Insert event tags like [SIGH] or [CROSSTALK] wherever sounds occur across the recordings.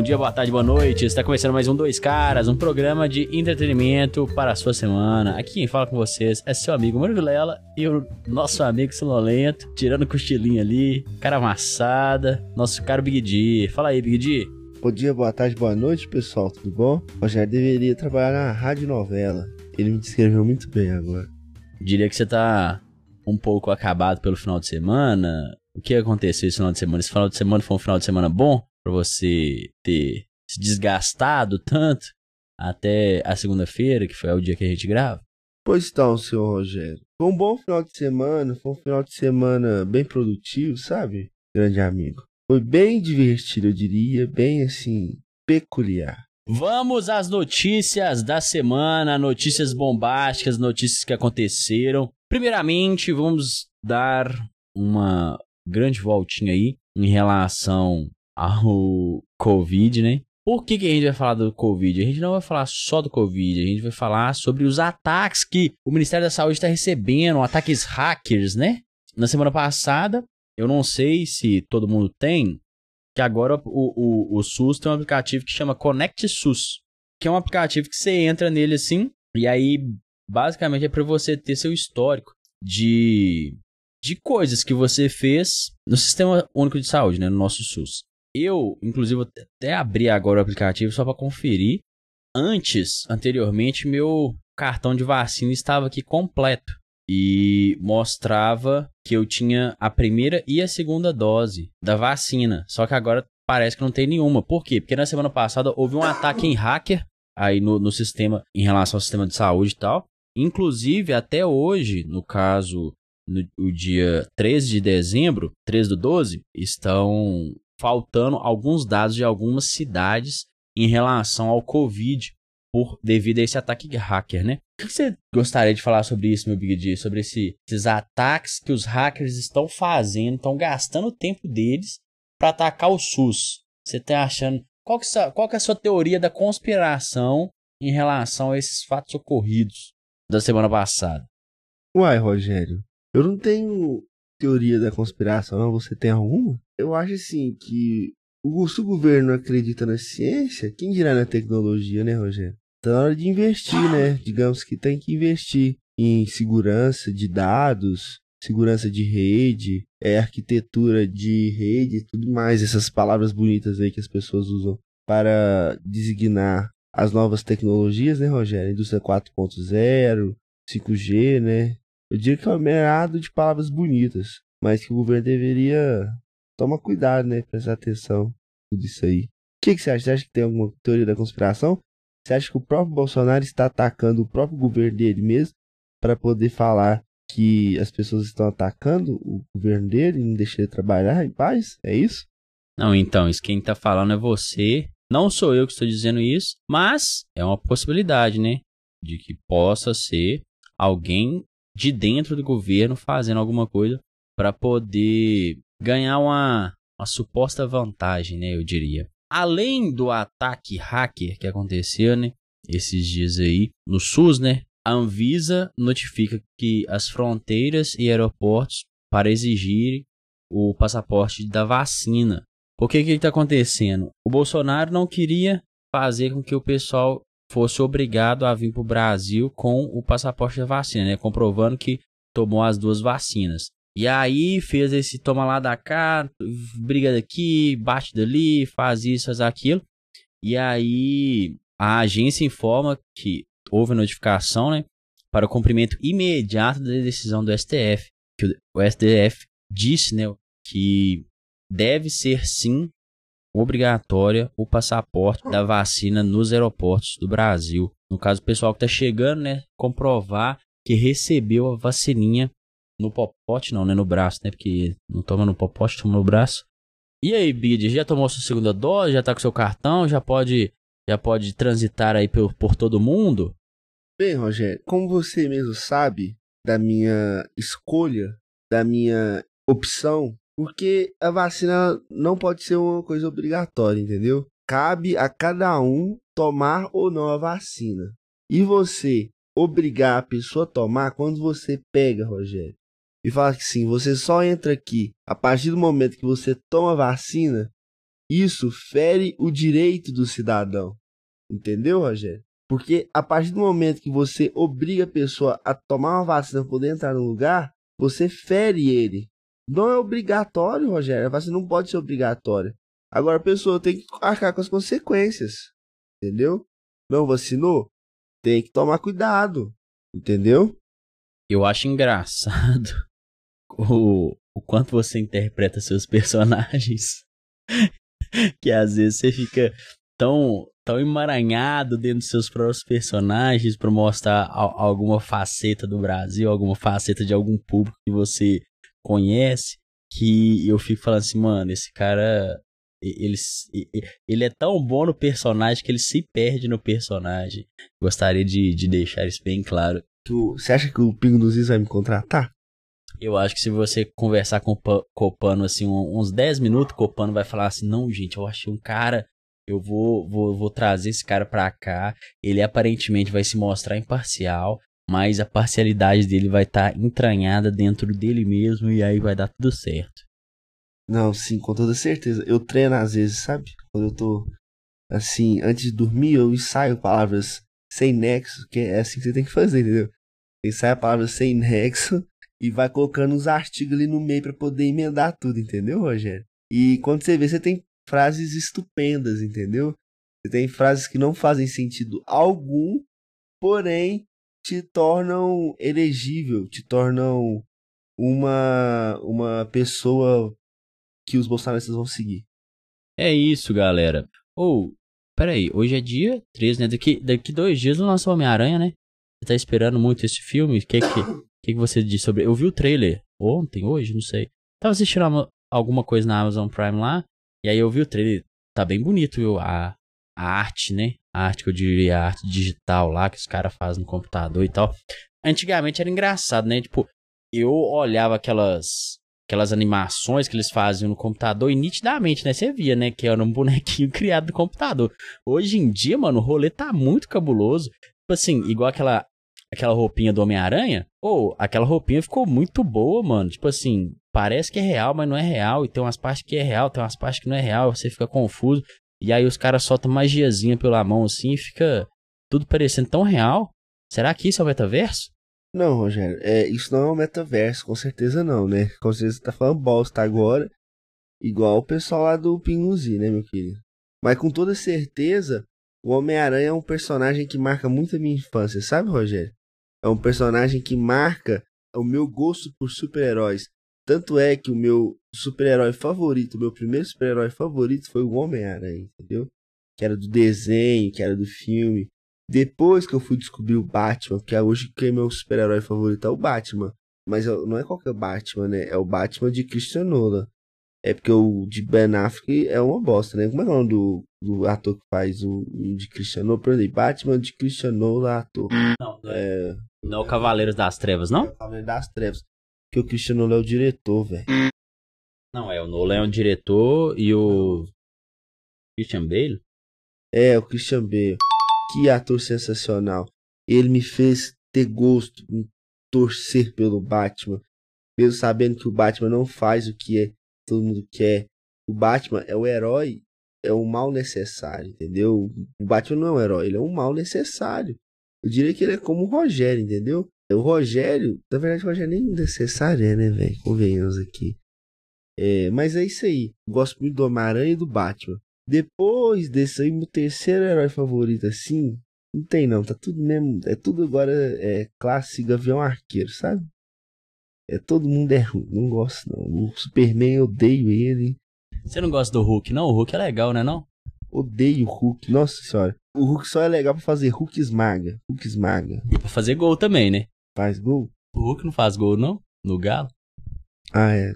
bom dia, boa tarde, boa noite. Está começando mais um Dois Caras, um programa de entretenimento para a sua semana. Aqui quem fala com vocês é seu amigo Mano Vilela e o nosso amigo Sonolento, tirando cochilinho ali, cara amassada, nosso caro Big D. Fala aí, Big D. Bom dia, boa tarde, boa noite, pessoal, tudo bom? Rogério deveria trabalhar na rádio novela. Ele me descreveu muito bem agora. Diria que você tá um pouco acabado pelo final de semana. O que aconteceu esse final de semana? Esse final de semana foi um final de semana bom para você ter se desgastado tanto até a segunda-feira, que foi o dia que a gente grava? Pois então, senhor Rogério. Foi um bom final de semana, foi um final de semana bem produtivo, sabe? Grande amigo. Foi bem divertido, eu diria, bem assim, peculiar. Vamos às notícias da semana, notícias bombásticas, notícias que aconteceram. Primeiramente, vamos dar uma grande voltinha aí em relação ao Covid, né? Por que, que a gente vai falar do Covid? A gente não vai falar só do Covid, a gente vai falar sobre os ataques que o Ministério da Saúde está recebendo, ataques hackers, né? Na semana passada, eu não sei se todo mundo tem, que agora o, o, o SUS tem um aplicativo que chama Connect SUS, que é um aplicativo que você entra nele assim, e aí basicamente é para você ter seu histórico de, de coisas que você fez no Sistema Único de Saúde, né? No nosso SUS. Eu, inclusive, até abri agora o aplicativo só para conferir. Antes, anteriormente, meu cartão de vacina estava aqui completo e mostrava que eu tinha a primeira e a segunda dose da vacina. Só que agora parece que não tem nenhuma. Por quê? Porque na semana passada houve um ataque em hacker aí no, no sistema, em relação ao sistema de saúde e tal. Inclusive, até hoje, no caso, no, o dia 13 de dezembro, 13 do 12, estão faltando alguns dados de algumas cidades em relação ao Covid por devido a esse ataque hacker, né? O que você gostaria de falar sobre isso, meu Big D? Sobre esse, esses ataques que os hackers estão fazendo, estão gastando o tempo deles para atacar o SUS. Você está achando qual que, qual que é a sua teoria da conspiração em relação a esses fatos ocorridos da semana passada? Uai, Rogério, eu não tenho teoria da conspiração. Você tem alguma? Eu acho assim que o, se o governo acredita na ciência, quem dirá na tecnologia, né, Rogério? Tá na hora de investir, né? Digamos que tem que investir em segurança de dados, segurança de rede, é arquitetura de rede e tudo mais, essas palavras bonitas aí que as pessoas usam para designar as novas tecnologias, né, Rogério? Indústria 4.0, 5G, né? Eu diria que é um merado de palavras bonitas, mas que o governo deveria toma cuidado, né? Prestar atenção tudo isso aí. O que, que você acha? Você acha que tem alguma teoria da conspiração? Você acha que o próprio Bolsonaro está atacando o próprio governo dele mesmo para poder falar que as pessoas estão atacando o governo dele e não deixar ele trabalhar em paz? É isso? Não, então, isso quem está falando é você. Não sou eu que estou dizendo isso, mas é uma possibilidade, né? De que possa ser alguém de dentro do governo fazendo alguma coisa para poder ganhar uma, uma suposta vantagem, né, eu diria. Além do ataque hacker que aconteceu, né, esses dias aí no SUS, né, a Anvisa notifica que as fronteiras e aeroportos para exigir o passaporte da vacina. Por que que está acontecendo? O Bolsonaro não queria fazer com que o pessoal fosse obrigado a vir para o Brasil com o passaporte da vacina, né? comprovando que tomou as duas vacinas. E aí fez esse toma lá da cá, briga daqui, bate dali, faz isso, faz aquilo. E aí a agência informa que houve notificação, né, para o cumprimento imediato da decisão do STF. Que o STF disse, né, que deve ser sim obrigatória o passaporte da vacina nos aeroportos do Brasil. No caso, o pessoal que está chegando, né, comprovar que recebeu a vacininha no popote, não, né? No braço, né? Porque não toma no popote, toma no braço. E aí, Bid, já tomou sua segunda dose? Já tá com seu cartão? Já pode, já pode transitar aí por, por todo mundo? Bem, Rogério, como você mesmo sabe da minha escolha, da minha opção, porque a vacina não pode ser uma coisa obrigatória, entendeu? Cabe a cada um tomar ou não a vacina. E você obrigar a pessoa a tomar quando você pega, Rogério, e fala que sim, você só entra aqui a partir do momento que você toma vacina, isso fere o direito do cidadão. Entendeu, Rogério? Porque a partir do momento que você obriga a pessoa a tomar uma vacina para poder entrar no lugar, você fere ele. Não é obrigatório, Rogério. A vacina não pode ser obrigatória. Agora a pessoa tem que arcar com as consequências. Entendeu? Não vacinou? Tem que tomar cuidado. Entendeu? Eu acho engraçado o, o quanto você interpreta seus personagens. [LAUGHS] que às vezes você fica tão, tão emaranhado dentro dos seus próprios personagens para mostrar a, alguma faceta do Brasil, alguma faceta de algum público que você conhece, que eu fico falando assim, mano, esse cara ele, ele é tão bom no personagem que ele se perde no personagem. Gostaria de, de deixar isso bem claro. Tu, você acha que o Pingo dos Is vai me contratar? Eu acho que se você conversar com o Copano assim uns 10 minutos, Copano vai falar assim: "Não, gente, eu achei um cara, eu vou vou, vou trazer esse cara pra cá. Ele aparentemente vai se mostrar imparcial, mas a parcialidade dele vai estar tá entranhada dentro dele mesmo e aí vai dar tudo certo." Não, sim, com toda certeza. Eu treino às vezes, sabe? Quando eu tô assim, antes de dormir, eu ensaio palavras sem nexo, que é assim que você tem que fazer, entendeu? Ensaia palavras sem nexo e vai colocando os artigos ali no meio para poder emendar tudo, entendeu, Rogério? E quando você vê, você tem frases estupendas, entendeu? Você tem frases que não fazem sentido algum, porém te tornam elegível, te tornam uma uma pessoa que os bolsonaristas vão seguir. É isso, galera. Ou, oh, peraí, hoje é dia 13, né? Daqui, daqui dois dias o Homem-Aranha, né? Você tá esperando muito esse filme? O que que, que que você disse sobre... Eu vi o trailer ontem, hoje, não sei. Tava assistindo alguma coisa na Amazon Prime lá, e aí eu vi o trailer. Tá bem bonito, viu? A, a arte, né? A arte que eu diria, a arte digital lá, que os caras fazem no computador e tal. Antigamente era engraçado, né? Tipo, eu olhava aquelas aquelas animações que eles faziam no computador e nitidamente, né? Você via, né? Que era um bonequinho [LAUGHS] criado no computador. Hoje em dia, mano, o rolê tá muito cabuloso. Tipo assim, igual aquela aquela roupinha do Homem-Aranha, ou oh, aquela roupinha ficou muito boa, mano. Tipo assim, parece que é real, mas não é real. E tem umas partes que é real, tem umas partes que não é real. Você fica confuso. E aí os caras soltam magiazinha pela mão assim e fica tudo parecendo tão real. Será que isso é o metaverso? Não, Rogério, é, isso não é um metaverso, com certeza não, né? Com certeza você tá falando bosta agora, igual o pessoal lá do Pinguzi, né, meu querido? Mas com toda certeza, o Homem-Aranha é um personagem que marca muito a minha infância, sabe, Rogério? É um personagem que marca o meu gosto por super-heróis. Tanto é que o meu super-herói favorito, o meu primeiro super-herói favorito foi o Homem-Aranha, entendeu? Que era do desenho, que era do filme. Depois que eu fui descobrir o Batman, que é hoje que é meu super-herói favorito é o Batman. Mas não é qualquer Batman, né? É o Batman de Christian Nolan. É porque o de Ben Affleck é uma bosta, né? Como é, é o nome do, do ator que faz o, o de Christian Nolan? Peraí, Batman de Christian Nolan, ator. Não, não é... Não é o Cavaleiros das Trevas, não? É o Cavaleiros das Trevas. Porque o Christian Nolan é o diretor, velho. Não, é o Nolan é o diretor e o... Christian Bale? É, o Christian Bale. Que ator sensacional. Ele me fez ter gosto, me torcer pelo Batman. Mesmo sabendo que o Batman não faz o que é, todo mundo quer. O Batman é o herói, é o mal necessário, entendeu? O Batman não é um herói, ele é um mal necessário. Eu diria que ele é como o Rogério, entendeu? O Rogério, na verdade, o Rogério nem necessário é, né, velho? Convenhamos aqui. É, mas é isso aí. Gosto muito do Homem-Aranha e do Batman. Depois desse aí, meu terceiro herói favorito, assim, não tem não, tá tudo mesmo. É tudo agora é classe Gavião Arqueiro, sabe? É todo mundo é ruim, não gosto não. O Superman eu odeio ele. Você não gosta do Hulk, não? O Hulk é legal, né não? Odeio o Hulk, nossa senhora. O Hulk só é legal pra fazer Hulk esmaga. Hulk esmaga. E pra fazer gol também, né? Faz gol? O Hulk não faz gol, não? No Galo? Ah, é.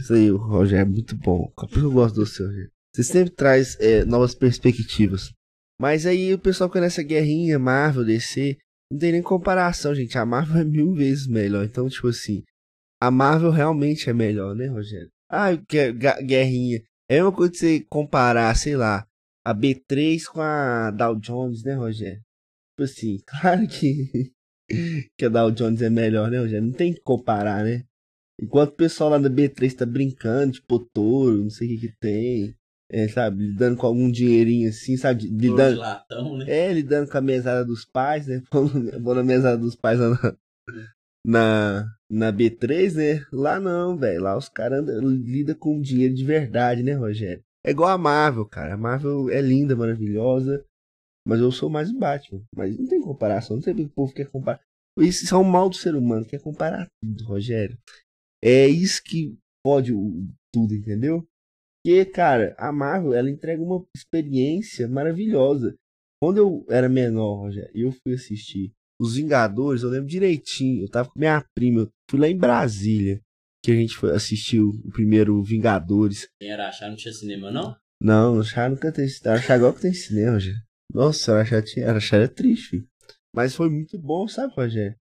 Isso [LAUGHS] aí, o Roger é muito bom. Por que eu gosto do seu, Roger? Você sempre traz é, novas perspectivas. Mas aí o pessoal com essa guerrinha Marvel, DC, não tem nem comparação, gente. A Marvel é mil vezes melhor. Então, tipo assim, a Marvel realmente é melhor, né, Rogério? Ah, guerrinha. É uma coisa de você comparar, sei lá, a B3 com a Dow Jones, né, Rogério? Tipo assim, [LAUGHS] claro que, que a Dow Jones é melhor, né, Rogério? Não tem que comparar, né? Enquanto o pessoal lá da B3 tá brincando de Potoro, não sei o que que tem. É, sabe, lidando com algum dinheirinho assim, sabe? Lidando, latão, né? é, lidando com a mesada dos pais, né? [LAUGHS] Vou na mesada dos pais lá na, na, na B3, né? Lá não, velho. Lá os caras lidam com dinheiro de verdade, né, Rogério? É igual a Marvel, cara. A Marvel é linda, maravilhosa. Mas eu sou mais o Batman. Mas não tem comparação. Não sei porque o povo quer comparar. Isso é um mal do ser humano. Quer comparar tudo, Rogério. É isso que pode tudo, entendeu? Porque, cara, a Marvel, ela entrega uma experiência maravilhosa. Quando eu era menor, Rogério, eu fui assistir Os Vingadores, eu lembro direitinho. Eu tava com minha prima, eu fui lá em Brasília, que a gente foi assistir o primeiro Vingadores. Era achar não tinha cinema, não? Não, Chá nunca tem cinema. Achar igual que tem cinema, Rogério. Nossa, achava, tinha, era triste, filho. Mas foi muito bom, sabe, Rogério?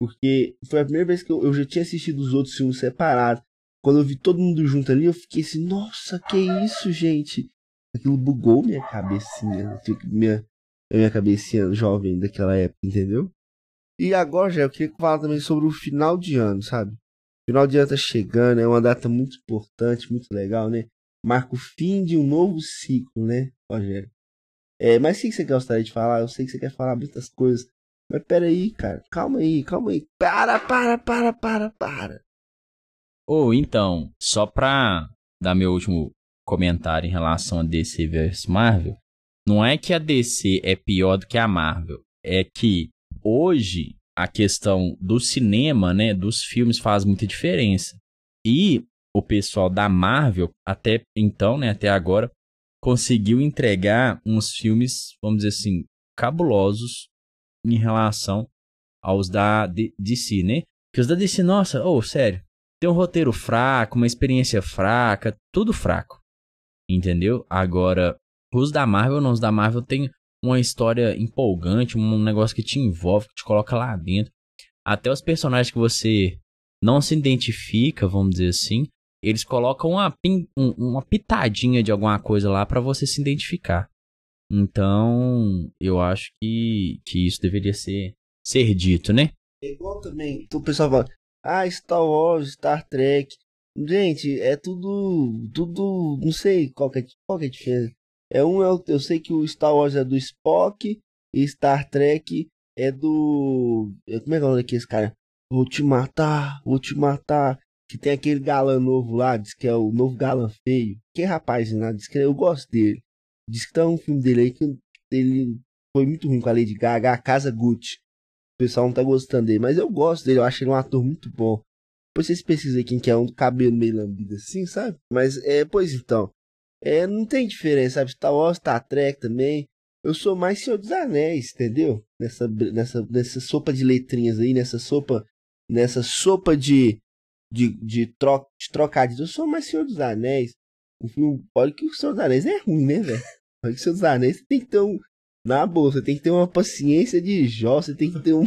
Porque foi a primeira vez que eu, eu já tinha assistido os outros filmes separados. Quando eu vi todo mundo junto ali, eu fiquei assim, nossa, que isso, gente? Aquilo bugou minha cabecinha. Minha, minha cabecinha jovem daquela época, entendeu? E agora, já eu queria falar também sobre o final de ano, sabe? Final de ano tá chegando, é uma data muito importante, muito legal, né? Marca o fim de um novo ciclo, né, Rogério? É, mas o que você gostaria de falar? Eu sei que você quer falar muitas coisas. Mas peraí, cara. Calma aí, calma aí. Para, para, para, para, para. Ou oh, então, só pra dar meu último comentário em relação a DC vs Marvel, não é que a DC é pior do que a Marvel, é que hoje a questão do cinema, né, dos filmes faz muita diferença. E o pessoal da Marvel, até então, né, até agora, conseguiu entregar uns filmes, vamos dizer assim, cabulosos em relação aos da DC, né? Que os da DC, nossa, oh, sério, tem um roteiro fraco, uma experiência fraca, tudo fraco. Entendeu? Agora, os da Marvel, não, os da Marvel tem uma história empolgante, um negócio que te envolve, que te coloca lá dentro. Até os personagens que você não se identifica, vamos dizer assim, eles colocam uma, uma pitadinha de alguma coisa lá para você se identificar. Então, eu acho que, que isso deveria ser, ser dito, né? É igual também, o pessoal fala, ah, Star Wars, Star Trek. Gente, é tudo, tudo, não sei qual que é, qual que é a diferença. É um, eu, eu sei que o Star Wars é do Spock e Star Trek é do, como é que é o nome daquele cara? Vou te matar, vou te matar. Que tem aquele galã novo lá, diz que é o novo galã feio. Que rapaz, né? Diz que eu gosto dele. Diz que tá um filme dele aí que ele foi muito ruim com a Lady Gaga, a Casa Gucci. O pessoal não tá gostando dele, mas eu gosto dele, eu acho ele um ator muito bom. Depois vocês pesquisam quem que é um cabelo meio lambido assim, sabe? Mas é, pois então. É, não tem diferença, sabe? Star Wars, Star Trek também. Eu sou mais Senhor dos Anéis, entendeu? Nessa, nessa, nessa sopa de letrinhas aí, nessa sopa, nessa sopa de de, de, troca, de trocadilhos. Eu sou mais Senhor dos Anéis. O filme, pode que o Senhor dos Anéis é ruim, né, velho? Pode que o Senhor dos Anéis tem que ter um. Na você tem que ter uma paciência de Jó, você tem que ter um.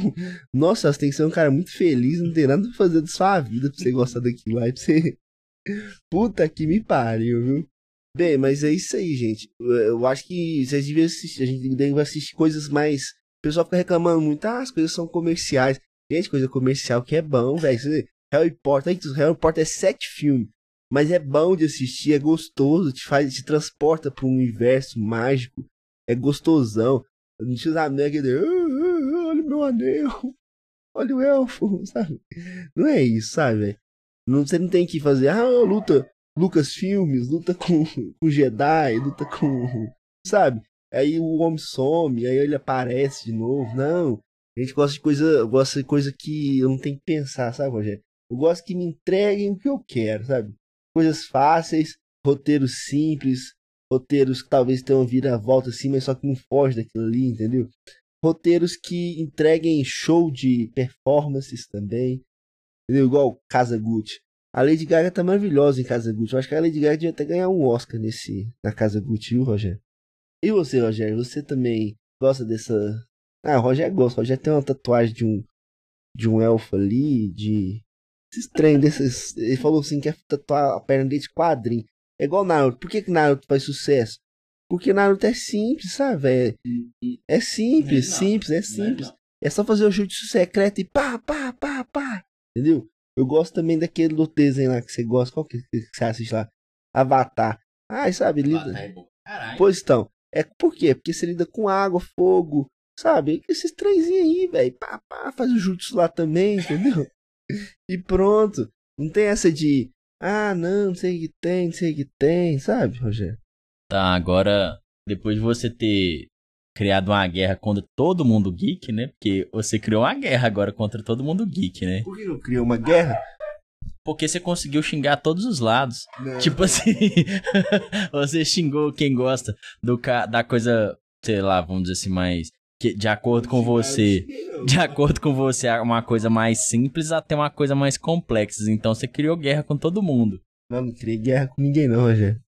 Nossa, você tem que ser um cara muito feliz, não tem nada pra fazer da sua vida pra você gostar daquilo lá. Pra você. Puta que me pariu, viu? Bem, mas é isso aí, gente. Eu acho que vocês deviam assistir. A gente deve assistir coisas mais. O pessoal fica reclamando muito, ah, as coisas são comerciais. Gente, coisa comercial que é bom, velho. Harry Potter, Harry Potter é sete filmes, mas é bom de assistir, é gostoso, te faz, te transporta para um universo mágico, é gostosão. Não tinha os anéis que olha meu anel, [LAUGHS] olha o elfo, [LAUGHS] sabe? Não é isso, sabe? Não, você não tem que fazer, ah, luta Lucas Filmes, luta com, com Jedi, luta com, sabe? Aí o homem some, aí ele aparece de novo. Não, a gente gosta de coisa, gosta de coisa que eu não tenho que pensar, sabe, Rogério? Eu gosto que me entreguem o que eu quero, sabe? Coisas fáceis, roteiros simples, roteiros que talvez tenham vira-volta assim, mas só que não foge daquilo ali, entendeu? Roteiros que entreguem show de performances também, entendeu? Igual Casa Gucci. A Lady Gaga tá maravilhosa em Casa Gucci. Eu acho que a Lady Gaga devia até ganhar um Oscar nesse, na Casa Gucci, viu, Rogério? E você, Rogério? Você também gosta dessa. Ah, o Rogério gosta. O Rogério tem uma tatuagem de um, de um elfo ali, de esses trem desses. Ele falou assim: quer tatuar a perna dele de quadrinho. É igual Naruto. Por que, que Naruto faz sucesso? Porque Naruto é simples, sabe? É, é simples, simples, é simples. É só fazer o jutsu secreto e pá, pá, pá, pá. Entendeu? Eu gosto também daquele do desenho lá que você gosta. Qual que, que você assiste lá? Avatar. Ai, sabe? Lida... é bom. Caralho. Pois então. É por quê? Porque você lida com água, fogo, sabe? Esses trenzinhos aí, velho. Pá, pá, faz o jutsu lá também, entendeu? e pronto. Não tem essa de. Ah, não, não sei o que tem, não sei o que tem, sabe, Rogério? Tá, agora, depois de você ter criado uma guerra contra todo mundo geek, né? Porque você criou uma guerra agora contra todo mundo geek, né? Por que eu criei uma guerra? Porque você conseguiu xingar todos os lados. Não. Tipo assim, [LAUGHS] você xingou quem gosta do da coisa, sei lá, vamos dizer assim, mais. que- de acordo com você. De acordo com você, é uma coisa mais simples até uma coisa mais complexa. Então você criou guerra com todo mundo. Não, não criei guerra com ninguém, não, Rogério.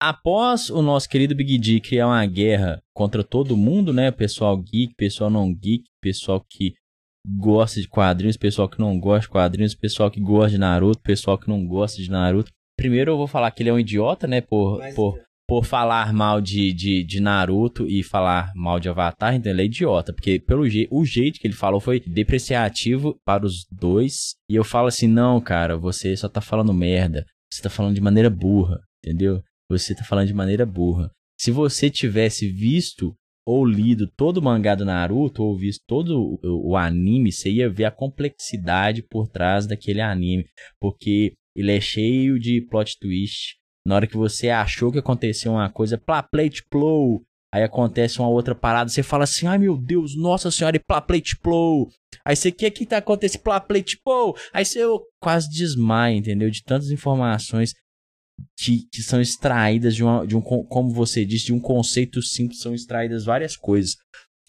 Após o nosso querido Big D criar uma guerra contra todo mundo, né? Pessoal geek, pessoal não geek, pessoal que gosta de quadrinhos, pessoal que não gosta de quadrinhos, pessoal que gosta de Naruto, pessoal que não gosta de Naruto. Primeiro eu vou falar que ele é um idiota, né? Por, Mas- por, por falar mal de, de, de Naruto e falar mal de Avatar, então ele é idiota. Porque pelo je o jeito que ele falou foi depreciativo para os dois. E eu falo assim, não, cara, você só tá falando merda. Você tá falando de maneira burra, entendeu? Você tá falando de maneira burra. Se você tivesse visto ou lido todo o mangá do Naruto, ou visto todo o, anime, você ia ver a complexidade por trás daquele anime. Porque ele é cheio de plot twist. Na hora que você achou que aconteceu uma coisa, plá, plate, plow. Aí acontece uma outra parada, você fala assim, ai meu Deus, nossa senhora, e plá, plate, plow. Aí você, o que que tá acontecendo? Plá, plate, plow. Aí você quase desmaia, entendeu? De tantas informações que, que são extraídas de, uma, de um, como você disse, de um conceito simples, são extraídas várias coisas.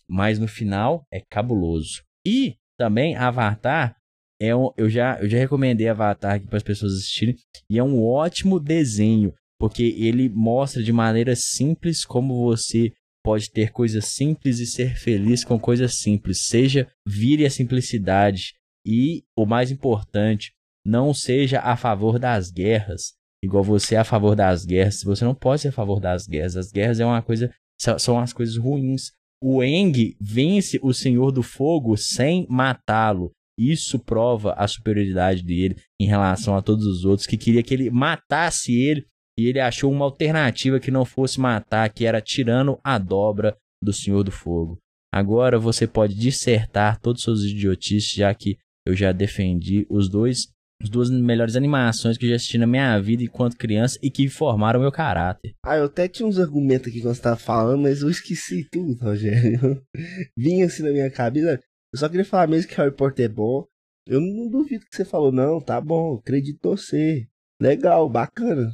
Mas no final é cabuloso. E também Avatar é um, eu já eu já recomendei Avatar aqui para as pessoas assistirem e é um ótimo desenho, porque ele mostra de maneira simples como você pode ter coisas simples e ser feliz com coisas simples. Seja vire a simplicidade e o mais importante, não seja a favor das guerras, igual você é a favor das guerras. Você não pode ser a favor das guerras. As guerras é uma coisa são- as coisas ruins. O Eng vence o Senhor do Fogo sem matá-lo. Isso prova a superioridade dele em relação a todos os outros que queria que ele matasse ele e ele achou uma alternativa que não fosse matar, que era tirando a dobra do Senhor do Fogo. Agora você pode dissertar todos os seus idiotices, já que eu já defendi os dois, as duas melhores animações que eu já assisti na minha vida enquanto criança e que formaram meu caráter. Ah, eu até tinha uns argumentos aqui quando você tava falando, mas eu esqueci tudo, Rogério. [LAUGHS] Vinha assim na minha cabeça. Eu só queria falar mesmo que Harry Potter é bom. Eu não duvido que você falou, não, tá bom, acredito em você. Legal, bacana.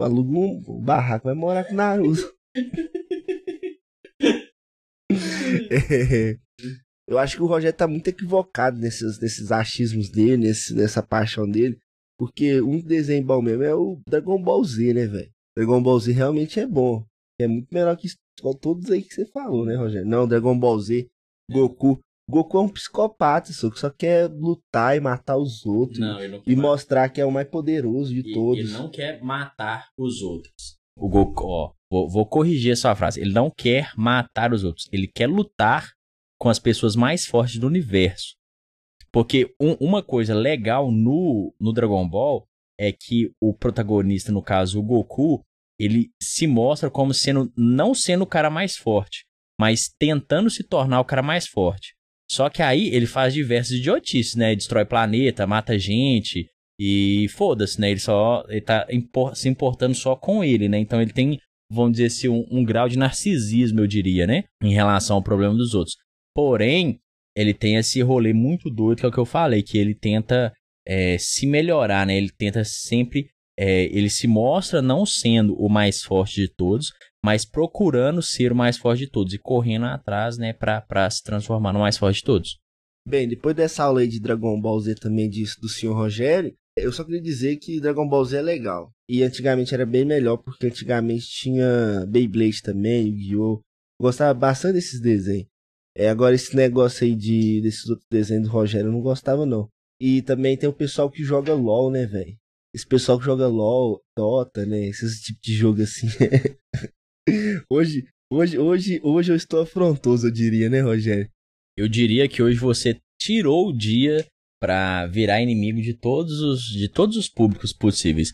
Aluga um o barraco, vai morar com o Naruto. [LAUGHS] [LAUGHS] É, eu acho que o Rogério tá muito equivocado nesses, nesses achismos dele, nesse, nessa paixão dele. Porque um desenho bom mesmo é o Dragon Ball Z, né, velho? Dragon Ball Z realmente é bom. É muito melhor que todos aí que você falou, né, Rogério? Não, Dragon Ball Z, Goku. Goku é um psicopata, só que só quer lutar e matar os outros. ele não E mostrar que é o mais poderoso de todos. Ele não quer matar os outros. O Goku, ó, vou, vou corrigir a sua frase. Ele não quer matar os outros. Ele quer lutar com as pessoas mais fortes do universo. Porque um- uma coisa legal no, no Dragon Ball é que o protagonista, no caso o Goku, ele se mostra como sendo não sendo o cara mais forte, mas tentando se tornar o cara mais forte. Só que aí ele faz diversas idiotices, né? Destrói planeta, mata gente, e foda-se, né? Ele só ele tá impor- se importando só com ele, né? Então ele tem, vamos dizer assim, um, um grau de narcisismo, eu diria, né? Em relação ao problema dos outros. Porém, ele tem esse rolê muito doido, que é o que eu falei, que ele tenta é, se melhorar, né? Ele tenta sempre. é, ele se mostra não sendo o mais forte de todos, mas procurando ser o mais forte de todos e correndo atrás, né, pra, pra se transformar no mais forte de todos. Bem, depois dessa aula aí de Dragon Ball Z também disso do senhor Rogério, eu só queria dizer que Dragon Ball Z é legal. E antigamente era bem melhor, porque antigamente tinha Beyblade também, Yu-Gi-Oh! Gostava bastante desses desenhos. É, agora esse negócio aí de, desses outros desenhos do Rogério eu não gostava não. E também tem o pessoal que joga LOL, né, velho? Esse pessoal que joga LOL, Dota, né? Esses tipos de jogo assim. [LAUGHS] hoje, hoje, hoje, hoje eu estou afrontoso, eu diria, né, Rogério? Eu diria que hoje você tirou o dia para virar inimigo de todos os de todos os públicos possíveis.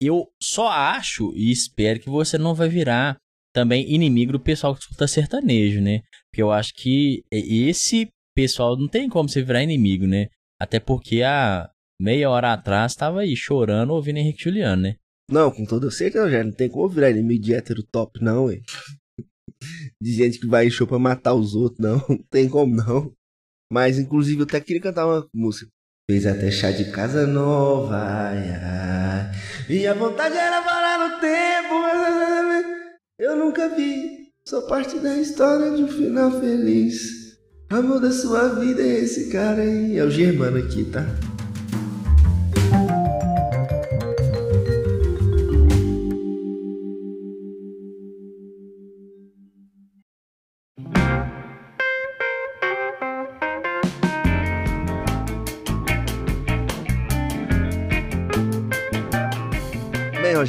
Eu só acho e espero que você não vai virar também inimigo do pessoal que escuta sertanejo, né? Porque eu acho que esse pessoal não tem como você virar inimigo, né? Até porque há meia hora atrás tava aí chorando ouvindo Henrique Juliano, né? Não, com toda certeza, já não tem como virar inimigo de hétero top, não, ué. [LAUGHS] De gente que vai em show pra matar os outros, não. [LAUGHS] Não tem como, não. Mas, inclusive, eu até queria cantar uma música. Fez até chá de casa nova, ai, ai. E a vontade era parar no tempo. Eu nunca vi. Sou parte da história de um final feliz. Amor da sua vida é esse cara aí. É o Germano aqui, tá?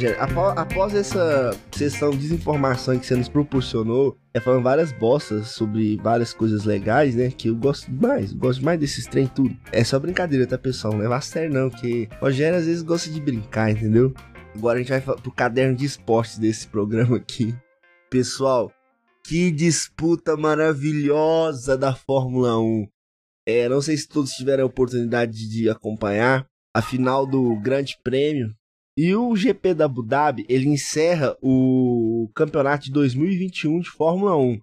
Rogério, após essa sessão de desinformação que você nos proporcionou, é falando várias bostas sobre várias coisas legais, né? Que eu gosto mais, gosto mais desses trem tudo. É só brincadeira, tá, pessoal? Não leva a sério, não, que Rogério às vezes gosta de brincar, entendeu? Agora a gente vai pro caderno de esportes desse programa aqui. Pessoal, que disputa maravilhosa da Fórmula 1. É, não sei se todos tiveram a oportunidade de acompanhar a final do Grande Prêmio e o GP da Abu Dhabi, ele encerra o campeonato de 2021 de Fórmula 1.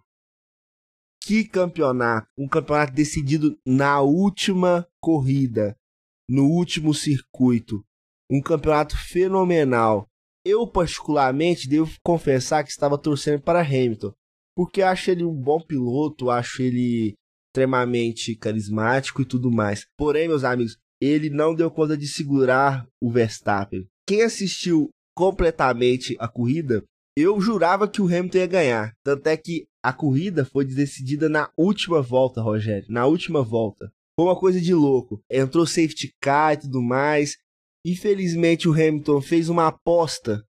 Que campeonato! Um campeonato decidido na última corrida, no último circuito. Um campeonato fenomenal. Eu, particularmente, devo confessar que estava torcendo para Hamilton, porque acho ele um bom piloto, acho ele extremamente carismático e tudo mais. Porém, meus amigos, ele não deu conta de segurar o Verstappen quem assistiu completamente a corrida, eu jurava que o Hamilton ia ganhar. Tanto é que a corrida foi decidida na última volta, Rogério. Na última volta. Foi uma coisa de louco. Entrou safety car e tudo mais. Infelizmente o Hamilton fez uma aposta.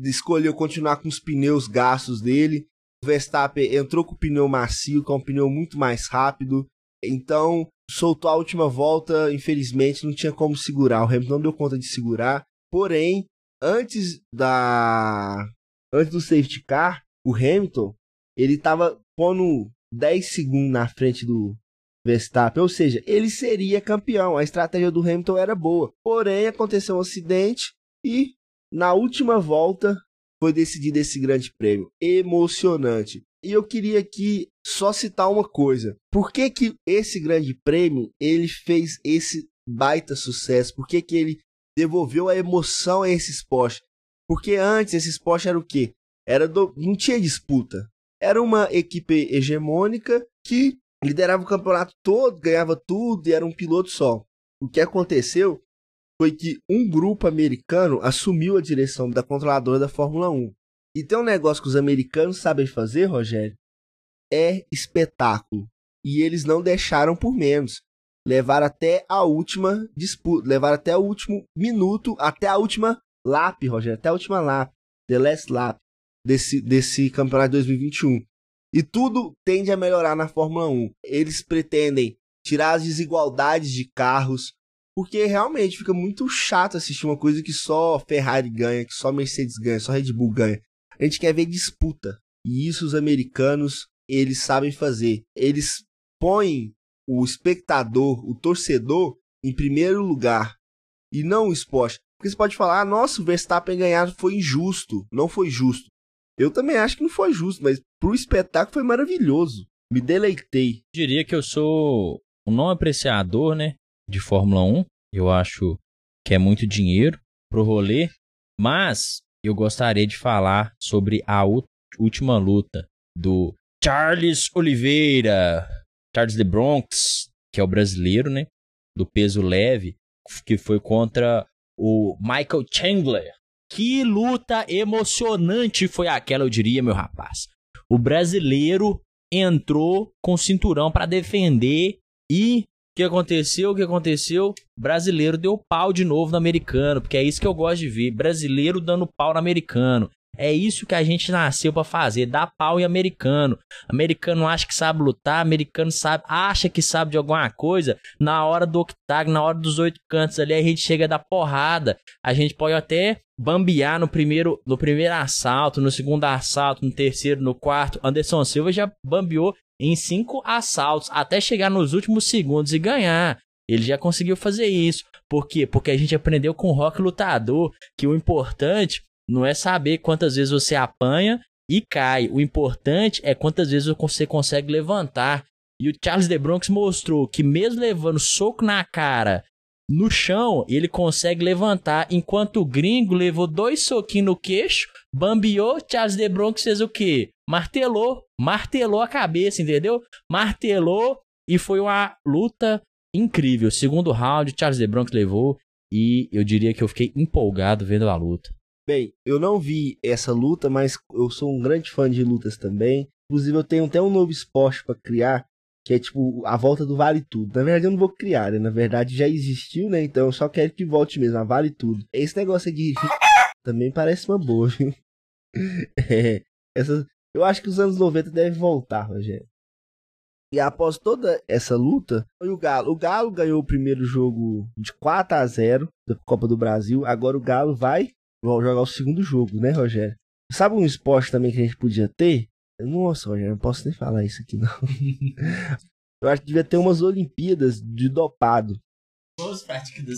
Escolheu continuar com os pneus gastos dele. O Verstappen entrou com o pneu macio, que é um pneu muito mais rápido. Então, soltou a última volta, infelizmente não tinha como segurar. O Hamilton não deu conta de segurar. Porém, antes da antes do safety car, o Hamilton, ele estava pondo 10 segundos na frente do Verstappen, ou seja, ele seria campeão. A estratégia do Hamilton era boa. Porém, aconteceu um acidente e na última volta foi decidido esse grande prêmio. Emocionante. E eu queria aqui só citar uma coisa. Por que que esse grande prêmio ele fez esse baita sucesso? Por que que ele devolveu a emoção a esse esporte. Porque antes esse esporte era o quê? Era do... não tinha disputa. Era uma equipe hegemônica que liderava o campeonato todo, ganhava tudo e era um piloto só. O que aconteceu foi que um grupo americano assumiu a direção da controladora da Fórmula 1. E tem um negócio que os americanos sabem fazer, Rogério, é espetáculo. E eles não deixaram por menos levar até a última disputa, levar até o último minuto, até a última lap, Rogério, até a última lap, the last lap desse, desse campeonato de 2021. E tudo tende a melhorar na Fórmula 1. Eles pretendem tirar as desigualdades de carros, porque realmente fica muito chato assistir uma coisa que só Ferrari ganha, que só Mercedes ganha, só Red Bull ganha. A gente quer ver disputa. E isso os americanos, eles sabem fazer. Eles põem o espectador, o torcedor, em primeiro lugar e não o esporte. Porque você pode falar, ah, nossa, o Verstappen ganhar foi injusto. Não foi justo. Eu também acho que não foi justo, mas pro espetáculo foi maravilhoso. Me deleitei. Diria que eu sou um não apreciador, né, de Fórmula 1. Eu acho que é muito dinheiro pro rolê, mas eu gostaria de falar sobre a última luta do Charles Oliveira Charles de Bronx, que é o brasileiro, né? Do peso leve, que foi contra o Michael Chandler. Que luta emocionante foi aquela, eu diria, meu rapaz. O brasileiro entrou com cinturão para defender e o que aconteceu? O que aconteceu? O brasileiro deu pau de novo no americano, porque é isso que eu gosto de ver. Brasileiro dando pau no americano. É isso que a gente nasceu para fazer, dar pau em americano. Americano acha que sabe lutar, americano sabe, acha que sabe de alguma coisa. Na hora do octágono, na hora dos oito cantos ali, a gente chega da porrada. A gente pode até bambear no primeiro, no primeiro assalto, no segundo assalto, no terceiro, no quarto. Anderson Silva já bambeou em cinco assaltos até chegar nos últimos segundos e ganhar. Ele já conseguiu fazer isso. Por quê? Porque a gente aprendeu com o rock lutador que o importante não é saber quantas vezes você apanha e cai. O importante é quantas vezes você consegue levantar. E o Charles de Bronx mostrou que mesmo levando soco na cara no chão, ele consegue levantar, enquanto o gringo levou dois soquinhos no queixo, bambiou, Charles de Bronx fez o quê? Martelou, martelou a cabeça, entendeu? Martelou e foi uma luta incrível. Segundo round, Charles de Bronx levou e eu diria que eu fiquei empolgado vendo a luta. Bem, eu não vi essa luta, mas eu sou um grande fã de lutas também. Inclusive, eu tenho até um novo esporte para criar, que é tipo a volta do Vale Tudo. Na verdade, eu não vou criar, né? Na verdade, já existiu, né? Então eu só quero que volte mesmo, a Vale Tudo. Esse negócio de também parece uma boa, viu? [LAUGHS] É, essa... Eu acho que os anos 90 devem voltar, Rogério. E após toda essa luta, foi o Galo. O Galo ganhou o primeiro jogo de 4 a 0 da Copa do Brasil. Agora o Galo vai jogar o segundo jogo, né, Rogério? Sabe um esporte também que a gente podia ter? Nossa, Rogério, não posso nem falar isso aqui, não. [LAUGHS] Eu acho que devia ter umas Olimpíadas de dopado.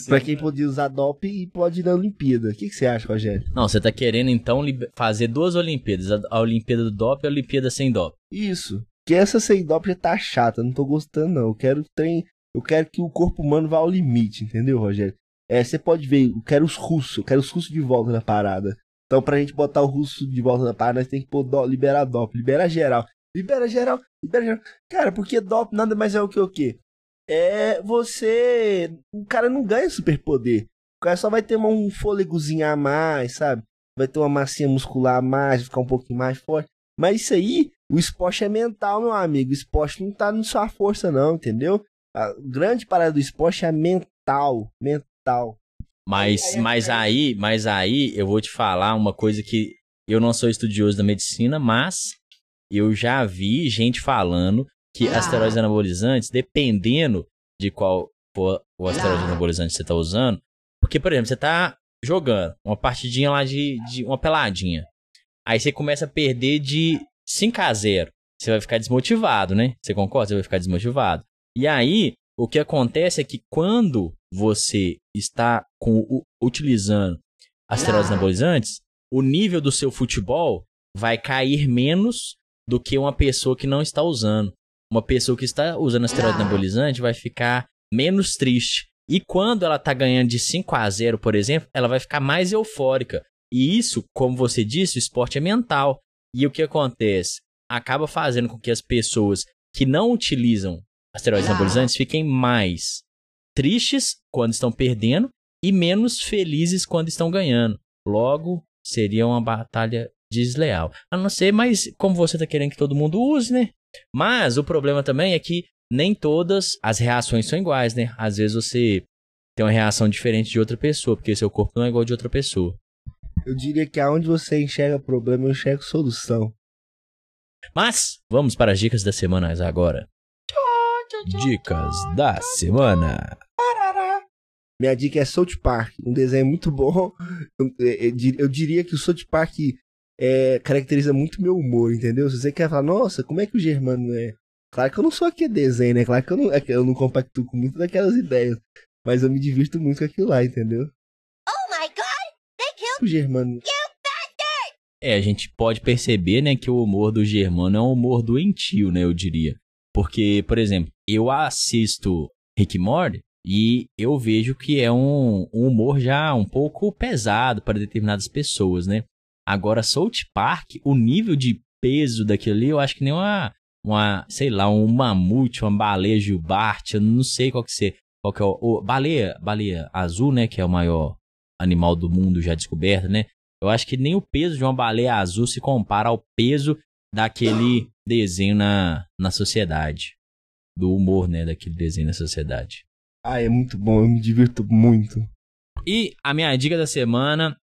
Pra quem podia usar dop e pode ir na Olimpíada. O que, que você acha, Rogério? Não, você tá querendo então fazer duas Olimpíadas: a Olimpíada do dop e a Olimpíada sem dop. Isso. Que essa sem dop já tá chata, não tô gostando, não. Eu quero trem. Eu quero que o corpo humano vá ao limite, entendeu, Rogério? É, você pode ver, eu quero os russos, eu quero os russos de volta na parada. Então, pra gente botar o russo de volta na parada, nós tem que pôr do, liberar DOP, libera geral. Libera geral, libera geral. Cara, porque DOP nada mais é o que o quê? É você. O cara não ganha superpoder. O cara só vai ter um fôlegozinho a mais, sabe? Vai ter uma massinha muscular a mais, ficar um pouquinho mais forte. Mas isso aí, o esporte é mental, meu amigo. O esporte não tá na sua força, não, entendeu? A grande parada do esporte é mental. Mental. Mas, aí, mas aí, mas aí eu vou te falar uma coisa que eu não sou estudioso da medicina, mas eu já vi gente falando que ah. asteroides anabolizantes, dependendo de qual for o asteroide ah. anabolizante que você está usando, porque, por exemplo, você está jogando uma partidinha lá de, de uma peladinha. Aí você começa a perder de 5 a 0. Você vai ficar desmotivado, né? Você concorda? Você vai ficar desmotivado. E aí, o que acontece é que quando você está com, utilizando asteroides anabolizantes, o nível do seu futebol vai cair menos do que uma pessoa que não está usando. Uma pessoa que está usando asteroide anabolizante vai ficar menos triste. E quando ela está ganhando de 5 a 0, por exemplo, ela vai ficar mais eufórica. E isso, como você disse, o esporte é mental. E o que acontece? Acaba fazendo com que as pessoas que não utilizam asteroides anabolizantes fiquem mais tristes quando estão perdendo e menos felizes quando estão ganhando. Logo, seria uma batalha desleal. A não ser, mas como você está querendo que todo mundo use, né? Mas o problema também é que nem todas as reações são iguais, né? Às vezes você tem uma reação diferente de outra pessoa, porque seu corpo não é igual de outra pessoa. Eu diria que aonde você enxerga problema, eu enxergo solução. Mas vamos para as dicas da semana agora. Dicas da semana. Minha dica é South Park, um desenho muito bom. Eu, eu, eu diria que o South Park é, caracteriza muito meu humor, entendeu? Se você quer falar, nossa, como é que o Germano é? Claro que eu não sou aqui desenho, né? Claro que eu não, é eu não compacto com muito daquelas ideias. Mas eu me divirto muito com aquilo lá, entendeu? Oh my god! They killed o Germano. É, a gente pode perceber, né, que o humor do Germano é um humor doentio, né, eu diria. Porque, por exemplo, eu assisto Rick Morty e eu vejo que é um, um humor já um pouco pesado para determinadas pessoas, né? Agora, South Park, o nível de peso daquilo ali, eu acho que nem uma, uma sei lá, um mamute, uma baleia Gilbart, eu não sei qual que ser, qual que é o, o, baleia, baleia azul, né, que é o maior animal do mundo já descoberto, né? Eu acho que nem o peso de uma baleia azul se compara ao peso daquele desenho na, na sociedade. Do humor, né, daquele desenho na sociedade. Ah, é muito bom, eu me divirto muito. E a minha dica da semana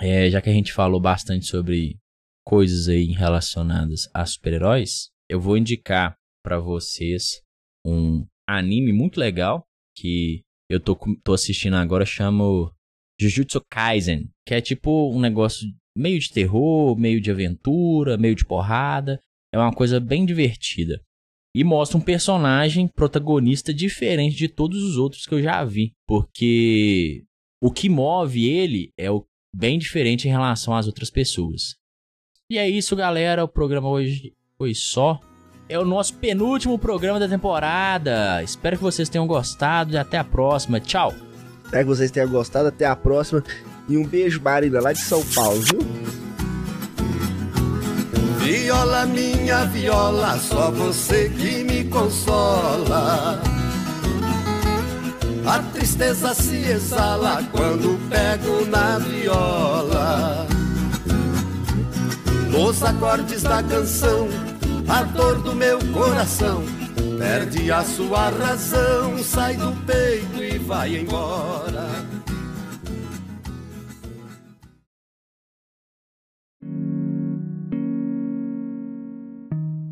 é, já que a gente falou bastante sobre coisas aí relacionadas a super-heróis, eu vou indicar para vocês um anime muito legal que eu tô, tô assistindo agora, chama Jujutsu Kaisen, que é tipo um negócio meio de terror, meio de aventura, meio de porrada. É uma coisa bem divertida. E mostra um personagem protagonista diferente de todos os outros que eu já vi. Porque o que move ele é o bem diferente em relação às outras pessoas. E é isso, galera. O programa hoje foi só. É o nosso penúltimo programa da temporada. Espero que vocês tenham gostado e até a próxima. Tchau. Espero que vocês tenham gostado. Até a próxima. E um beijo, Marina, lá de São Paulo, viu? Viola, minha viola, só você que me consola. A tristeza se exala quando pego na viola. Nos acordes da canção, a dor do meu coração perde a sua razão, sai do peito e vai embora.